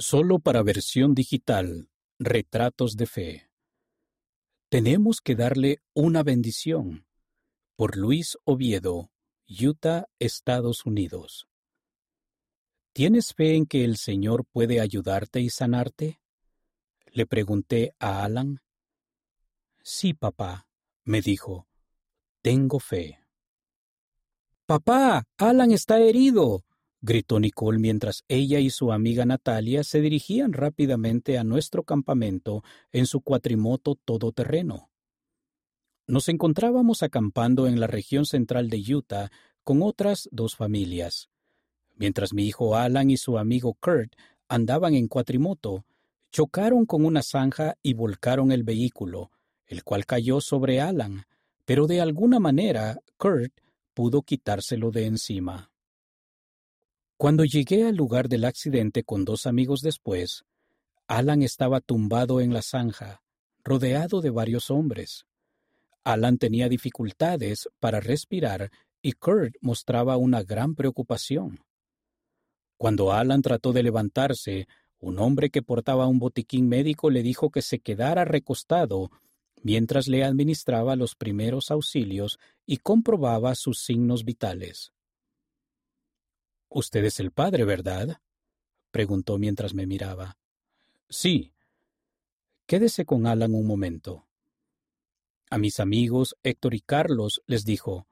Solo para versión digital, Retratos de Fe. Tenemos que darle una bendición. Por Luis Oviedo, Utah, Estados Unidos. ¿Tienes fe en que el Señor puede ayudarte y sanarte? Le pregunté a Alan. Sí, papá, me dijo. Tengo fe. Papá, Alan está herido gritó Nicole mientras ella y su amiga Natalia se dirigían rápidamente a nuestro campamento en su cuatrimoto todoterreno. Nos encontrábamos acampando en la región central de Utah con otras dos familias. Mientras mi hijo Alan y su amigo Kurt andaban en cuatrimoto, chocaron con una zanja y volcaron el vehículo, el cual cayó sobre Alan, pero de alguna manera Kurt pudo quitárselo de encima. Cuando llegué al lugar del accidente con dos amigos después, Alan estaba tumbado en la zanja, rodeado de varios hombres. Alan tenía dificultades para respirar y Kurt mostraba una gran preocupación. Cuando Alan trató de levantarse, un hombre que portaba un botiquín médico le dijo que se quedara recostado mientras le administraba los primeros auxilios y comprobaba sus signos vitales. Usted es el padre, ¿verdad? preguntó mientras me miraba. Sí. Quédese con Alan un momento. A mis amigos Héctor y Carlos les dijo,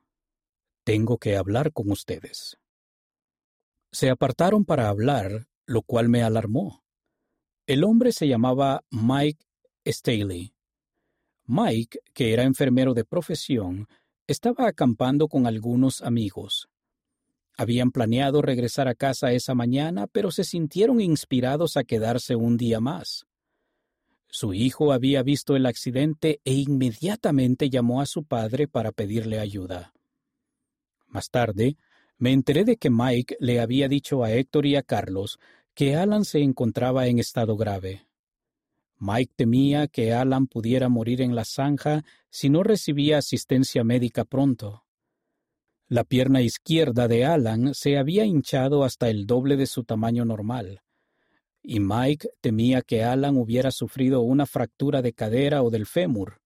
Tengo que hablar con ustedes. Se apartaron para hablar, lo cual me alarmó. El hombre se llamaba Mike Staley. Mike, que era enfermero de profesión, estaba acampando con algunos amigos. Habían planeado regresar a casa esa mañana, pero se sintieron inspirados a quedarse un día más. Su hijo había visto el accidente e inmediatamente llamó a su padre para pedirle ayuda. Más tarde, me enteré de que Mike le había dicho a Héctor y a Carlos que Alan se encontraba en estado grave. Mike temía que Alan pudiera morir en la zanja si no recibía asistencia médica pronto. La pierna izquierda de Alan se había hinchado hasta el doble de su tamaño normal, y Mike temía que Alan hubiera sufrido una fractura de cadera o del fémur.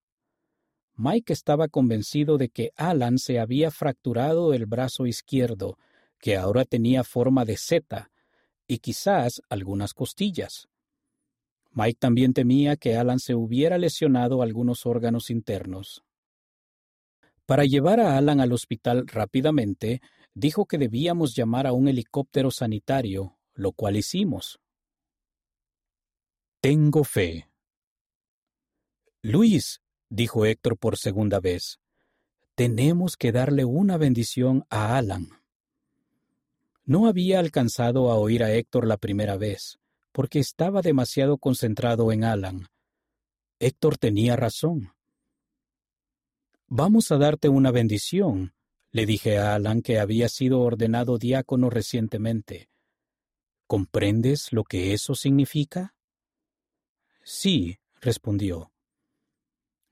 Mike estaba convencido de que Alan se había fracturado el brazo izquierdo, que ahora tenía forma de seta, y quizás algunas costillas. Mike también temía que Alan se hubiera lesionado algunos órganos internos. Para llevar a Alan al hospital rápidamente, dijo que debíamos llamar a un helicóptero sanitario, lo cual hicimos. Tengo fe. Luis, dijo Héctor por segunda vez, tenemos que darle una bendición a Alan. No había alcanzado a oír a Héctor la primera vez, porque estaba demasiado concentrado en Alan. Héctor tenía razón. Vamos a darte una bendición, le dije a Alan que había sido ordenado diácono recientemente. ¿Comprendes lo que eso significa? Sí, respondió.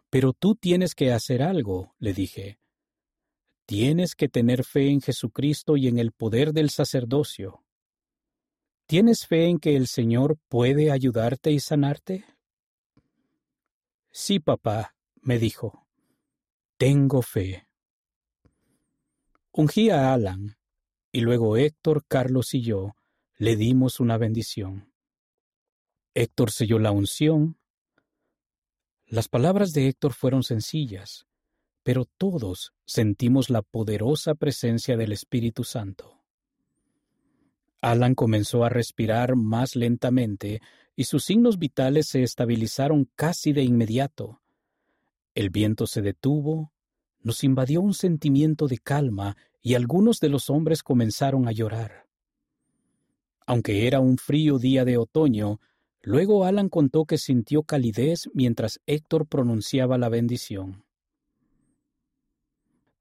Pero tú tienes que hacer algo, le dije. Tienes que tener fe en Jesucristo y en el poder del sacerdocio. ¿Tienes fe en que el Señor puede ayudarte y sanarte? Sí, papá, me dijo. Tengo fe. Ungí a Alan, y luego Héctor, Carlos y yo le dimos una bendición. Héctor selló la unción. Las palabras de Héctor fueron sencillas, pero todos sentimos la poderosa presencia del Espíritu Santo. Alan comenzó a respirar más lentamente y sus signos vitales se estabilizaron casi de inmediato. El viento se detuvo, nos invadió un sentimiento de calma y algunos de los hombres comenzaron a llorar. Aunque era un frío día de otoño, luego Alan contó que sintió calidez mientras Héctor pronunciaba la bendición.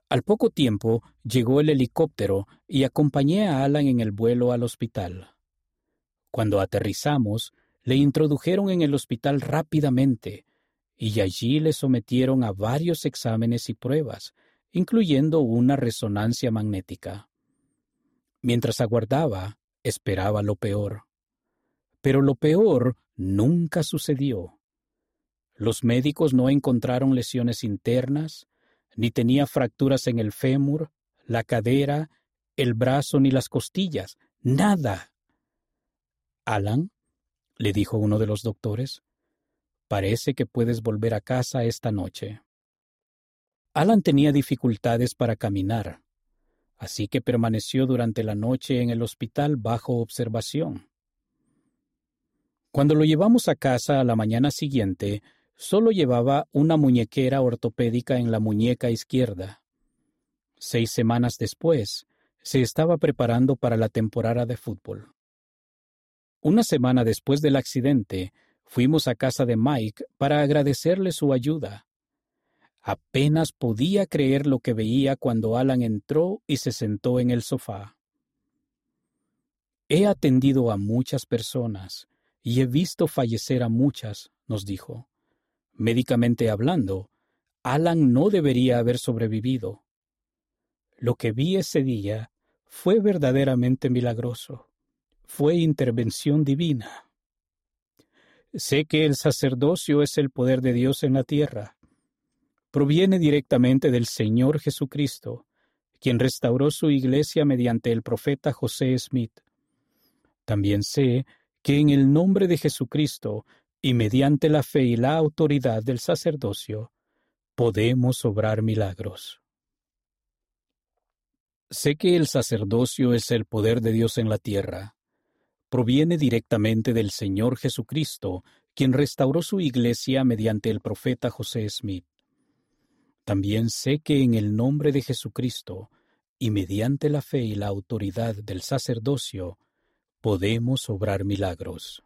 Al poco tiempo llegó el helicóptero y acompañé a Alan en el vuelo al hospital. Cuando aterrizamos, le introdujeron en el hospital rápidamente, y allí le sometieron a varios exámenes y pruebas, incluyendo una resonancia magnética. Mientras aguardaba, esperaba lo peor. pero lo peor nunca sucedió. Los médicos no encontraron lesiones internas, ni tenía fracturas en el fémur, la cadera, el brazo ni las costillas. Nada. Alan, le dijo uno de los doctores, parece que puedes volver a casa esta noche. Alan tenía dificultades para caminar, así que permaneció durante la noche en el hospital bajo observación. Cuando lo llevamos a casa a la mañana siguiente, solo llevaba una muñequera ortopédica en la muñeca izquierda. Seis semanas después, se estaba preparando para la temporada de fútbol. Una semana después del accidente, fuimos a casa de Mike para agradecerle su ayuda. Apenas podía creer lo que veía cuando Alan entró y se sentó en el sofá. He atendido a muchas personas, y he visto fallecer a muchas, nos dijo. Médicamente hablando, Alan no debería haber sobrevivido. Lo que vi ese día fue verdaderamente milagroso. Fue intervención divina. Sé que el sacerdocio es el poder de Dios en la tierra. Proviene directamente del Señor Jesucristo, quien restauró su iglesia mediante el profeta José Smith. También sé que en el nombre de Jesucristo y mediante la fe y la autoridad del sacerdocio, podemos obrar milagros. Sé que el sacerdocio es el poder de Dios en la tierra. Proviene directamente del Señor Jesucristo, quien restauró su iglesia mediante el profeta José Smith. También sé que en el nombre de Jesucristo y mediante la fe y la autoridad del sacerdocio, podemos obrar milagros.